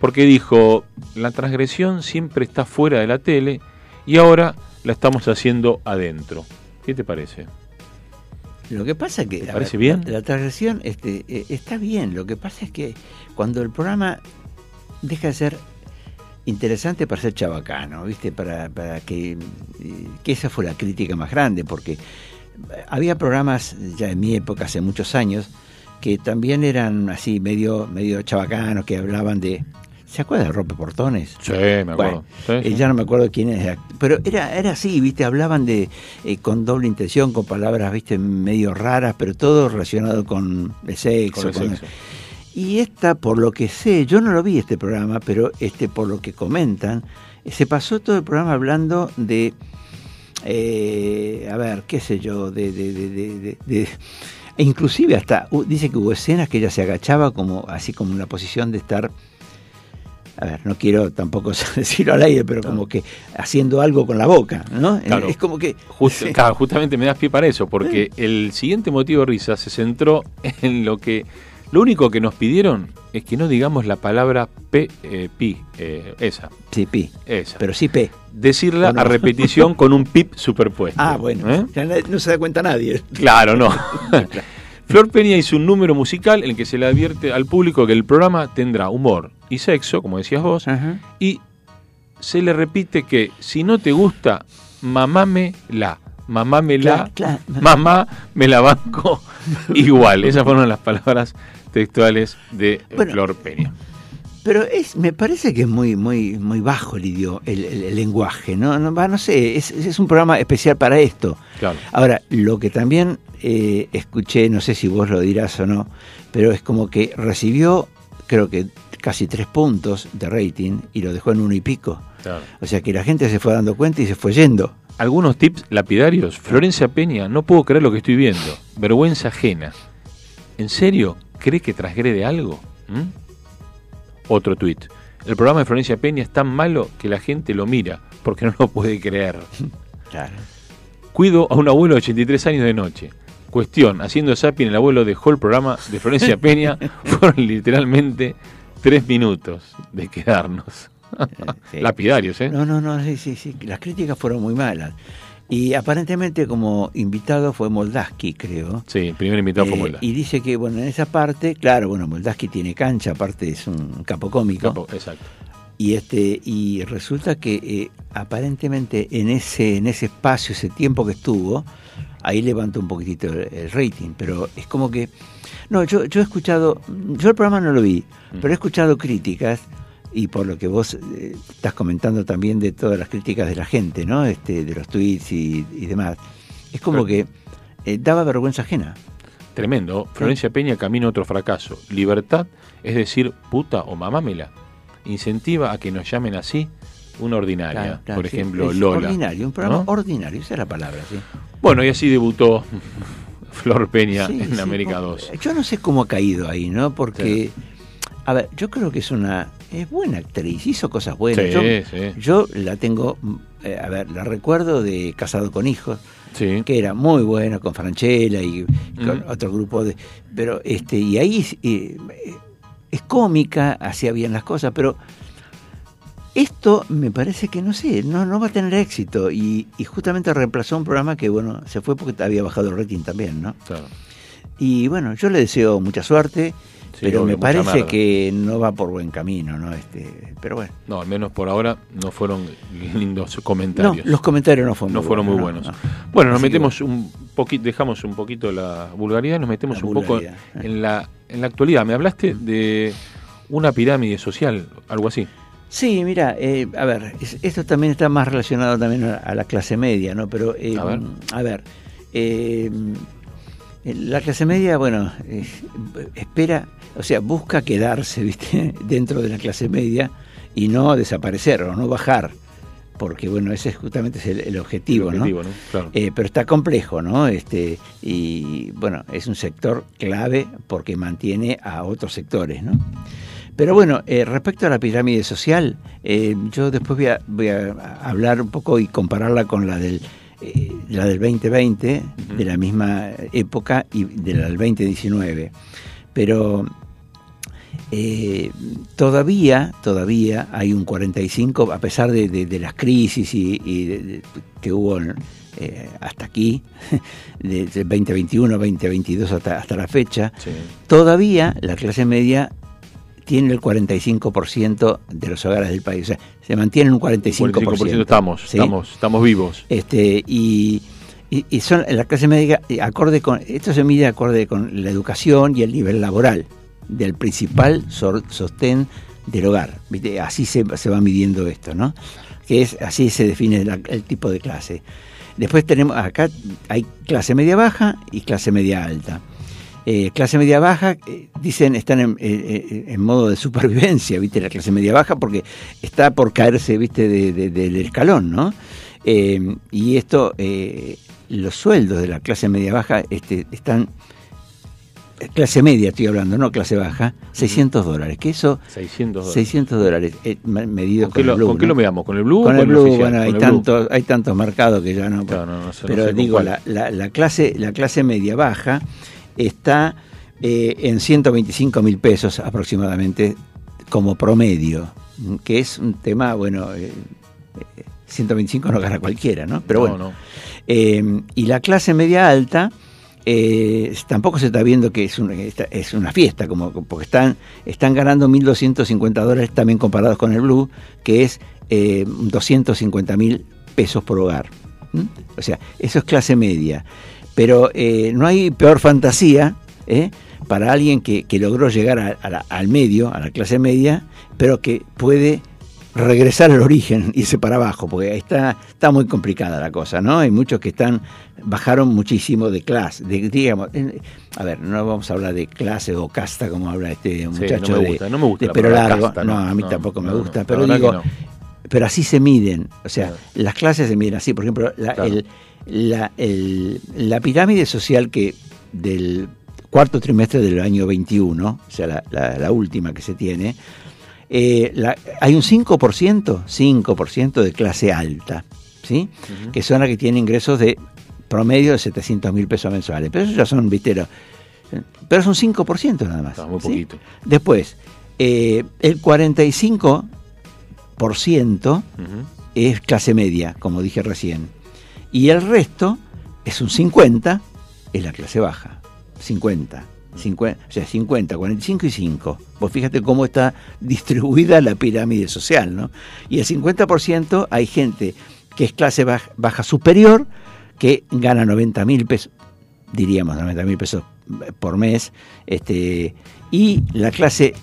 porque dijo, la transgresión siempre está fuera de la tele y ahora la estamos haciendo adentro. ¿Qué te parece? Lo que pasa es que. ¿Te a parece bien? La, transgresión este, eh, está bien. Lo que pasa es que cuando el programa deja de ser interesante para ser chabacano, ¿viste? Para, para que, eh, que esa fue la crítica más grande, porque había programas ya en mi época, hace muchos años, que también eran así, medio, medio chabacanos, que hablaban de. ¿Se acuerda de Rompe Portones? Sí, me acuerdo. Bueno, Sí, eh, ya no me acuerdo quién es, pero era, era así, viste, hablaban de eh, con doble intención, con palabras, viste, medio raras, pero todo relacionado con el sexo. Con el con- sexo. Y esta, por lo que sé, yo no lo vi este programa, pero este, por lo que comentan, eh, se pasó todo el programa hablando de, eh, a ver, qué sé yo, de, de, de, de- e inclusive hasta dice que hubo escenas que ella se agachaba como así como en la posición de estar a ver, no quiero tampoco decirlo al aire, pero como que haciendo algo con la boca, ¿no? Claro. Es como que Just- claro, justamente me das pie para eso, porque el siguiente motivo de risa se centró en lo que. Lo único que nos pidieron es que no digamos la palabra P, eh, pi, eh, esa, Sí, pi, esa. pero sí P. Decirla a repetición con un pip superpuesto. Ah, bueno, ¿eh? ya no se da cuenta nadie. Claro, no. Flor Peña hizo un número musical en el que se le advierte al público que el programa tendrá humor y sexo, como decías vos, Ajá. y se le repite que si no te gusta, mamámela, mamámela, Claro, claro. mamá me la banco igual. Esas fueron las palabras textuales de Bueno, Flor Peña. Pero es, me parece que es muy, muy, muy bajo el idioma, el, el- el lenguaje, ¿no? No, va, no sé, es, es un programa especial para esto. Claro. Ahora, lo que también eh, escuché, no sé si vos lo dirás o no, pero es como que recibió, creo que casi tres puntos de rating y lo dejó en uno y pico. Claro. O sea que la gente se fue dando cuenta y se fue yendo. Algunos tips lapidarios. Florencia Peña, no puedo creer lo que estoy viendo. Vergüenza ajena. ¿En serio? ¿Cree que transgrede algo? ¿Mm? Otro tuit. El programa de Florencia Peña es tan malo que la gente lo mira porque no lo puede creer. Claro. Cuido a un abuelo de 83 años de noche. Cuestión, haciendo zapping el abuelo dejó el programa de Florencia Peña. Fueron literalmente tres minutos de quedarnos. sí. Lapidarios, ¿eh? No, no, no, sí, sí, sí. Las críticas fueron muy malas. Y aparentemente como invitado fue Moldaski, creo. Sí, el primer invitado fue Eh, Moldaski. Y dice que, bueno, en esa parte, claro, bueno, Moldaski tiene cancha, aparte es un capo cómico. Capo, exacto. Y este y resulta que eh, aparentemente en ese en ese espacio, ese tiempo que estuvo, ahí levantó un poquitito el, el rating, pero es como que no, yo yo he escuchado, yo el programa no lo vi, Mm. pero he escuchado críticas y por lo que vos eh, estás comentando también de todas las críticas de la gente, ¿no? Este de los tweets y, y demás. Es como que eh, daba vergüenza ajena. Tremendo. Florencia Peña camina a otro fracaso. Libertad, es decir, puta o mamámela. Incentiva a que nos llamen así una ordinaria. Claro, claro, Por sí, ejemplo, Lola. Ordinario, un programa ¿no? ordinario, esa es la palabra, sí. Bueno, y así debutó Flor Peña Sí, en sí, América po- 2. Yo no sé cómo ha caído ahí, ¿no? Porque, a ver, yo creo que es una es buena actriz, hizo cosas buenas. Sí, yo, sí. yo la tengo, eh, a ver, la recuerdo de Casado con Hijos, Sí. que era muy buena con Franchella y con Mm. otro grupo de, pero este y ahí eh, es cómica, hacía bien las cosas, pero esto me parece que no sé, no, no va a tener éxito y, y justamente reemplazó un programa que bueno se fue porque había bajado el rating también, ¿no? Claro. Y bueno, yo le deseo mucha suerte, Sí, pero obvio, me parece que no va por buen camino, ¿no? Este, pero bueno. No, al menos por ahora no fueron lindos No, comentarios. los comentarios no fueron no muy fueron muy buenos, buenos. no, no. Bueno, nos Así metemos un poquito, dejamos un poquito la vulgaridad, nos metemos La un poco vulgaridad, eh. en la en la actualidad. Me hablaste de una pirámide social, algo así. Sí, mira, eh, a ver, es- esto también está más relacionado también a, a la clase media, ¿no? Pero, eh, A ver. a ver, eh, la clase media, bueno, eh, espera, o sea, busca quedarse, ¿viste? Dentro de la clase media y no desaparecer o no bajar, porque, bueno, ese es justamente el, el objetivo, El objetivo, ¿no? ¿no? Claro. Eh, pero está complejo, ¿no? Este, y bueno, es un sector clave porque mantiene a otros sectores, ¿no? Pero bueno, eh, respecto a la pirámide social, eh, yo después voy a, voy a hablar un poco y compararla con la del, eh, la del 2020, de la misma época, y de la del 2019. Pero eh, todavía, todavía hay un 45, a pesar de, de- de las crisis y, y de- que hubo eh, hasta aquí, de, de 2021, 2022 hasta, hasta la fecha, todavía la clase media tiene el 45% de los hogares del país. O sea, se mantiene en un 45%. 45% estamos, ¿sí? estamos, estamos vivos. Este, y, y, y son la clase media, eh, acorde con, esto se mide acorde con la educación y el nivel laboral del principal sor- sostén del hogar. ¿viste? Así se, se va midiendo esto, ¿no? Que es, así se define la- el tipo de clase. Después tenemos, acá hay clase media baja y clase media alta. Eh, clase media baja, eh, dicen, están en, eh, eh, en modo de supervivencia, ¿viste? La clase media baja porque está por caerse, ¿viste? De- de- del escalón, ¿no? Eh, y esto, los sueldos de la clase media baja este, están, clase media estoy hablando, no clase baja, 600 dólares, que eso, 600 dólares. 600 dólares, me- medido ¿Con con, qué lo- el Blue, con qué lo miramos? ¿Con el Blue o Con el Blue, oficial? bueno, hay tantos, hay tantos mercados que ya no... Claro, no, no sé, no pero sé digo, cuál. la, la- la clase, la clase media baja está eh, en 125 mil pesos aproximadamente como promedio, que es un tema, bueno, eh, eh, 125 no gana cualquiera, ¿no? Pero No, bueno. no. Eh, y la clase media alta eh, tampoco se está viendo que es, un- esta- es una fiesta, como, porque están, están ganando 1.250 dólares también comparados con el Blue, que es eh, 250 mil pesos por hogar. ¿Mm? O sea, eso es clase media. Pero eh, no hay peor fantasía ¿eh? para alguien que, que logró llegar a- a la- al medio, a la clase media, pero que puede regresar al origen, irse para abajo, porque está, está muy complicada la cosa, ¿no? Hay muchos que están, bajaron muchísimo de clase, de, digamos, a ver, no vamos a hablar de clase o casta como habla este muchacho no me de- gusta, no me gusta de la pelo palabra largo, casta, no, no, a mí no, tampoco me gusta, pero digo, pero así se miden, o sea, las clases se miden así, por ejemplo, la, Claro. el- la, el- la pirámide social que del cuarto trimestre del año 21, o sea, la, la- la última que se tiene, eh, la- hay un 5%, 5% de clase alta, ¿sí? Que son las que tienen ingresos de promedio de 700 mil pesos mensuales. Pero eso ya son, viste, pero son 5% nada más. muy ¿sí? poquito. Después, eh, el 45% Ujú. es clase media, como dije recién. Y el resto es un 50, es la clase baja. 50. 50, o sea, 50, 45 y 5. Vos fíjate cómo está distribuida la pirámide social, ¿no? Y el 50% hay gente que es clase baja, superior, que gana 90 mil pesos, diríamos 90 mil pesos por mes, este, y la clase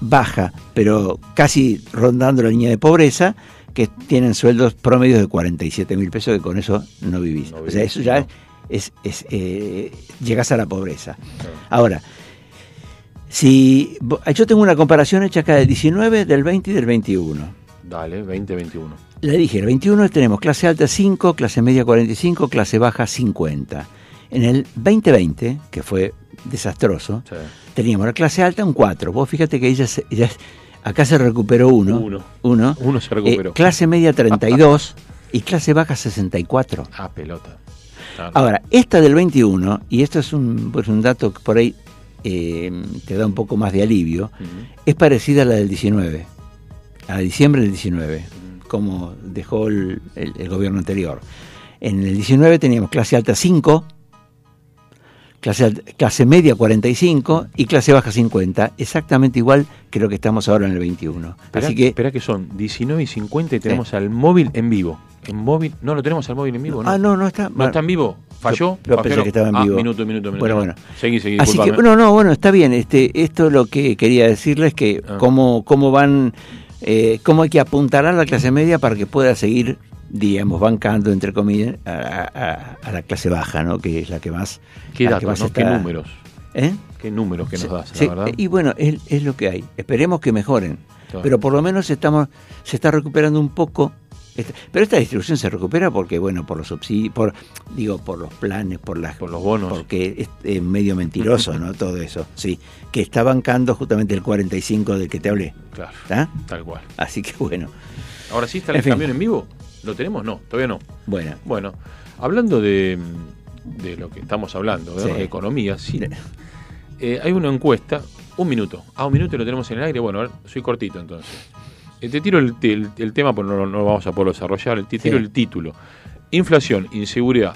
baja, pero casi rondando la línea de pobreza, que tienen sueldos promedios de 47 mil pesos, que con eso no vivís. o sea, eso ya es, es, eh, llegas a la pobreza. Ahora, si vo- yo tengo una comparación hecha acá del 19, del 20 y del 21. Dale, 2021. Le dije, el 21 tenemos clase alta 5, clase media 45, clase baja 50. En el 2020, que fue desastroso, teníamos la clase alta un 4. Vos fíjate que ella, ella acá se recuperó uno. Uno. Uno. Uno se recuperó. Eh, clase media 32 y clase baja 64. Ah, pelota. Claro. Ahora, esta del 21, y esto es un, pues, un dato que por ahí eh, te da un poco más de alivio, es parecida a la del 19, a diciembre del 19, como dejó el, el- el gobierno anterior. En el 19 teníamos clase alta 5, clase, clase media 45 y clase baja 50, exactamente igual que lo que estamos ahora en el 21. Esperá, Así que esperá que son 19 y 50 y tenemos al móvil en vivo. En móvil, no lo tenemos al móvil en vivo, ¿no? Ah, no, no está. ¿No está en vivo? ¿Falló? Yo, yo pensé que estaba en Ah, vivo. minuto, minuto, minuto. Bueno, bueno. Seguí, seguí, Así que, no, no, bueno, está bien. Este, esto lo que quería decirles que Ah. cómo, cómo van, eh, cómo hay que apuntalar a la clase media para que pueda seguir, digamos, bancando, entre comillas, a, a- a la clase baja, ¿no? Que es la que más. ¿Qué datos, que más no? ¿Qué números? ¿Eh? ¿Qué números que nos Sí, das, sí, la verdad? Y bueno, es, es lo que hay. Esperemos que mejoren. Claro. Pero por lo menos estamos, se está recuperando un poco. Esta- pero esta distribución se recupera porque, bueno, por los subsidios, por, digo, por los planes, por las, Por los bonos. Porque es medio mentiroso, ¿no? Todo eso, sí. Que está bancando justamente el 45 del que te hablé. Claro, ¿Está? tal cual. Así que bueno. Ahora sí está En el fin. camión en vivo. ¿Lo tenemos? No, todavía no. Bueno. Bueno, hablando de, de lo que estamos hablando, ¿no? Sí. de economía, sí. Eh, hay una encuesta, un minuto. Ah, un minuto y lo tenemos en el aire. Bueno, a ver, soy cortito entonces. Eh, te tiro el, el- el tema, porque no, no lo vamos a poder desarrollar. Te tiro Sí. el título. Inflación, inseguridad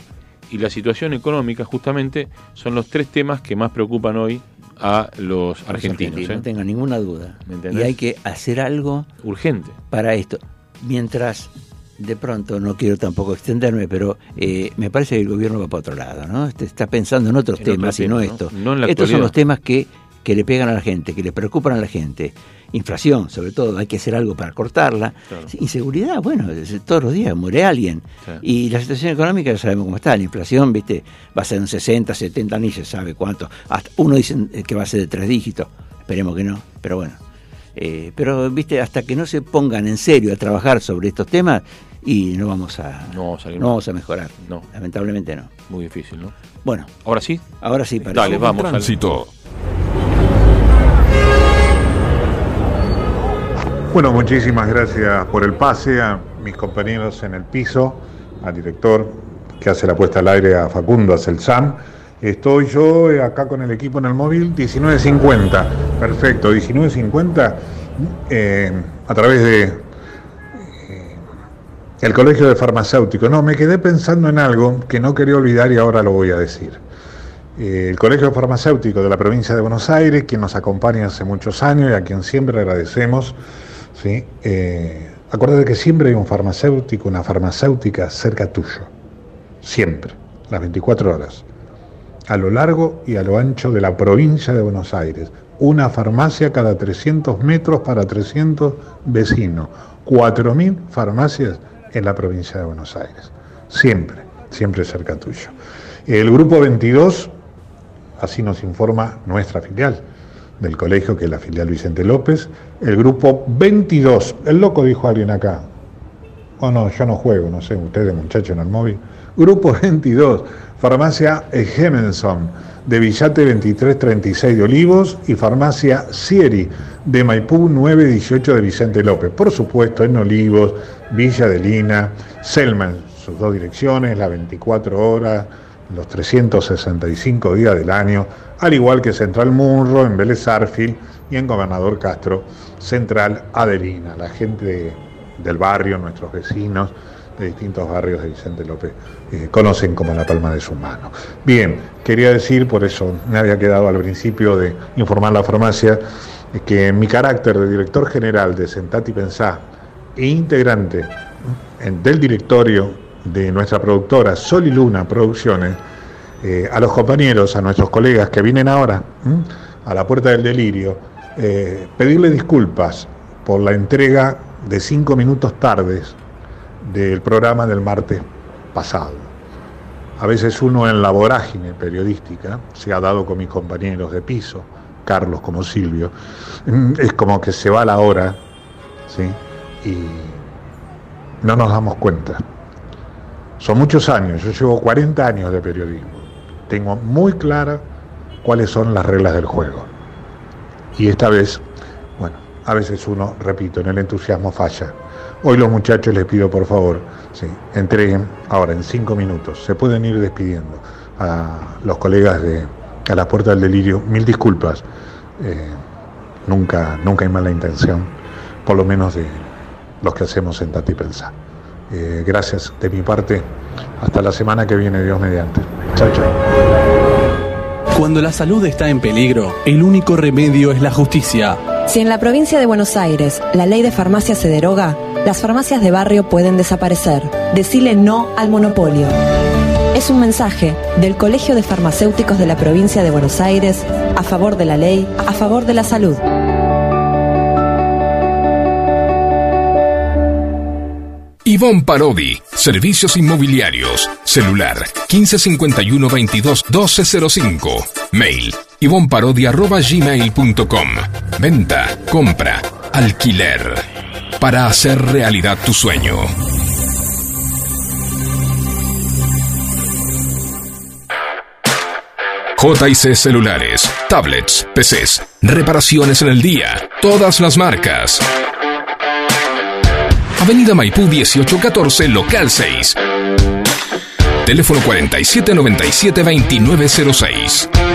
y la situación económica, justamente, son los tres temas que más preocupan hoy a los Los argentinos. No ¿eh? tenga ninguna duda. ¿Me y hay que hacer algo Urgente. para esto. Mientras, de pronto, no quiero tampoco extenderme, pero eh, me parece que el gobierno va para otro lado, ¿no? Este Está pensando en otros En otro temas y no ¿no? esto. No en la Estos son los temas que, que le pegan a la gente, que le preocupan a la gente. Inflación, sobre todo, hay que hacer algo para cortarla. Claro. Inseguridad, bueno, todos los días muere alguien. Sí. Y la situación económica ya sabemos cómo está. La inflación, viste, va a ser un 60, 70, ni se sabe cuánto. Hasta uno dicen eh, que va a ser de tres dígitos. Esperemos que no, pero bueno. Eh, pero, viste, hasta que no se pongan en serio a trabajar sobre estos temas, y no vamos a, No vamos a salir no más. vamos a mejorar. No. Lamentablemente no. Muy difícil, ¿no? Bueno, Ahora sí. ahora sí, parece. Dale, vamos. Tránsito. Bueno, muchísimas gracias por el pase a mis compañeros en el piso, al director que hace la puesta al aire, a Facundo, a Celsan. Estoy yo eh, acá con el equipo en el móvil 1950. Perfecto, 1950 eh, a través de eh, el Colegio de Farmacéuticos. No, me quedé pensando en algo que no quería olvidar y ahora lo voy a decir. El Colegio Farmacéutico de la provincia de Buenos Aires, quien nos acompaña hace muchos años y a quien siempre agradecemos. ¿sí? Acuérdate que siempre hay un farmacéutico, una farmacéutica cerca tuyo. Siempre, las 24 horas. A lo largo y a lo ancho de la provincia de Buenos Aires. Una farmacia cada 300 metros para 300 vecinos. 4.000 farmacias en la provincia de Buenos Aires. Siempre, siempre cerca tuyo. El grupo 22 así nos informa nuestra filial del colegio, que es la filial Vicente López, el grupo 22, el loco dijo alguien acá, o no, yo no juego, no sé, ustedes muchachos en el móvil, grupo 22, farmacia Gemenson, de Villate 2336 de Olivos y farmacia Sieri, de Maipú 918 de Vicente López, por supuesto en Olivos, Villa de Lina, Selman, sus dos direcciones, las 24 horas, los 365 días del año, al igual que Central Munro, en Vélez Arfil y en Gobernador Castro, Central Adelina. La gente de- del barrio, nuestros vecinos, de distintos barrios de Vicente López eh, conocen como la palma de su mano. Bien, quería decir, por eso me había quedado al principio de informar la farmacia, eh, que en mi carácter de director general de Sentati Pensá e integrante del directorio de nuestra productora Sol y Luna Producciones, eh, a los compañeros, a nuestros colegas que vienen ahora a la puerta del delirio, pedirle disculpas por la entrega de cinco minutos tardes del programa del martes pasado. A veces uno en la vorágine periodística, se ha dado con mis compañeros de piso, Carlos como Silvio, mm, es como que se va la hora, ¿sí? Y no nos damos cuenta. Son muchos años, yo llevo 40 años de periodismo. Tengo muy clara cuáles son las reglas del juego. Y esta vez, bueno, a veces uno, repito, en el entusiasmo falla. Hoy los muchachos les pido por favor, sí, entreguen ahora en cinco minutos. Se pueden ir despidiendo a los colegas de a la puerta del delirio. Mil disculpas. Eh, nunca, nunca hay mala intención, por lo menos de los que hacemos en Tati Pensar. Eh, gracias de mi parte. Hasta la semana que viene, Dios mediante. Chao, chao. Cuando la salud está en peligro, el único remedio es la justicia. Si en la provincia de Buenos Aires la ley de farmacia se deroga, las farmacias de barrio pueden desaparecer. Decile no al monopolio. Es un mensaje del Colegio de Farmacéuticos de la provincia de Buenos Aires a favor de la ley, a favor de la salud. Ivonne Parodi, Servicios Inmobiliarios, celular 1551 22 1205, mail ivonparodi.gmail.com, venta, compra, alquiler, para hacer realidad tu sueño. JC Celulares, tablets, PCs, reparaciones en el día, todas las marcas. Avenida Maipú 1814, local 6. Teléfono 4797-2906.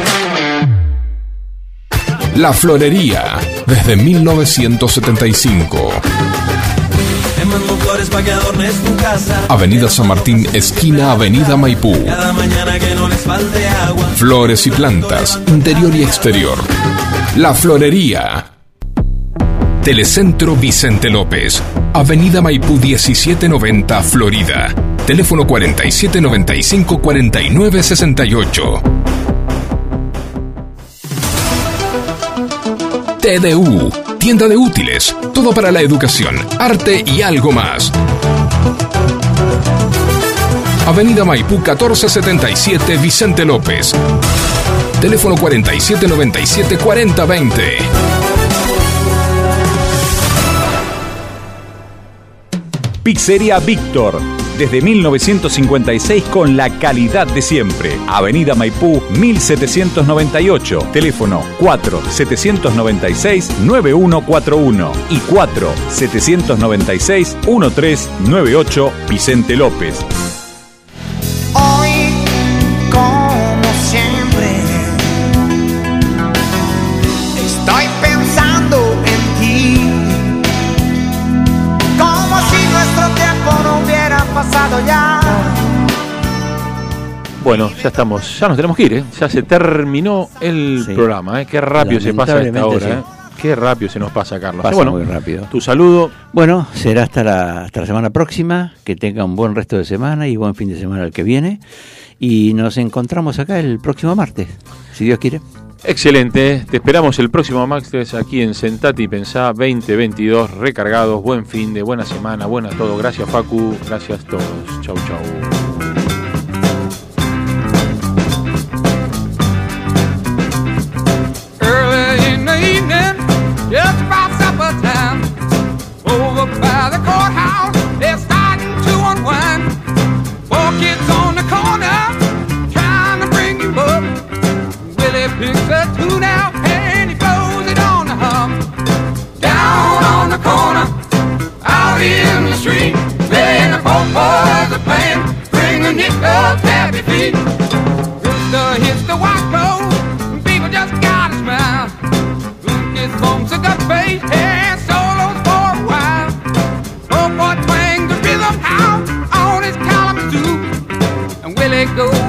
La Florería, desde 1975. Te mando flores pa' que adornes tu casa. Avenida San Martín, esquina Avenida Maipú. Cada mañana que no les falte agua. Flores y plantas, interior y exterior. La Florería. Telecentro Vicente López. Avenida Maipú 1790, Florida. Teléfono 4795-4968. TDU. Tienda de útiles. Todo para la educación, arte y algo más. Avenida Maipú 1477 Vicente López. Teléfono 4797-4020. Pizzería Víctor. Desde 1956 con la calidad de siempre. Avenida Maipú 1798. Teléfono 4-796-9141 y 4-796-1398 Vicente López. Bueno, ya estamos, ya nos tenemos que ir, ¿eh? Ya se terminó el Sí. programa, ¿eh? Qué rápido se pasa esta hora, ¿eh? Qué rápido se nos pasa, Carlos. Pasa bueno, muy rápido. Tu saludo. Bueno, será hasta la, hasta la semana próxima. Que tenga un buen resto de semana y buen fin de semana el que viene. Y nos encontramos acá el próximo martes, si Dios quiere. Excelente, te esperamos el próximo martes aquí en Sentate y Pensá 2022, recargados, buen fin de, buena semana, buena todo. Gracias Facu, gracias a todos. Chau, chau. Just about supper time, over by the courthouse, they're starting to unwind. Four kids on the corner, trying to bring you up. Willie picks a tune out and he blows it on the hum. Down on the corner, out in the street, playing the four boys are playing, bring a nickel tappy feet. Hits the white clothes, people go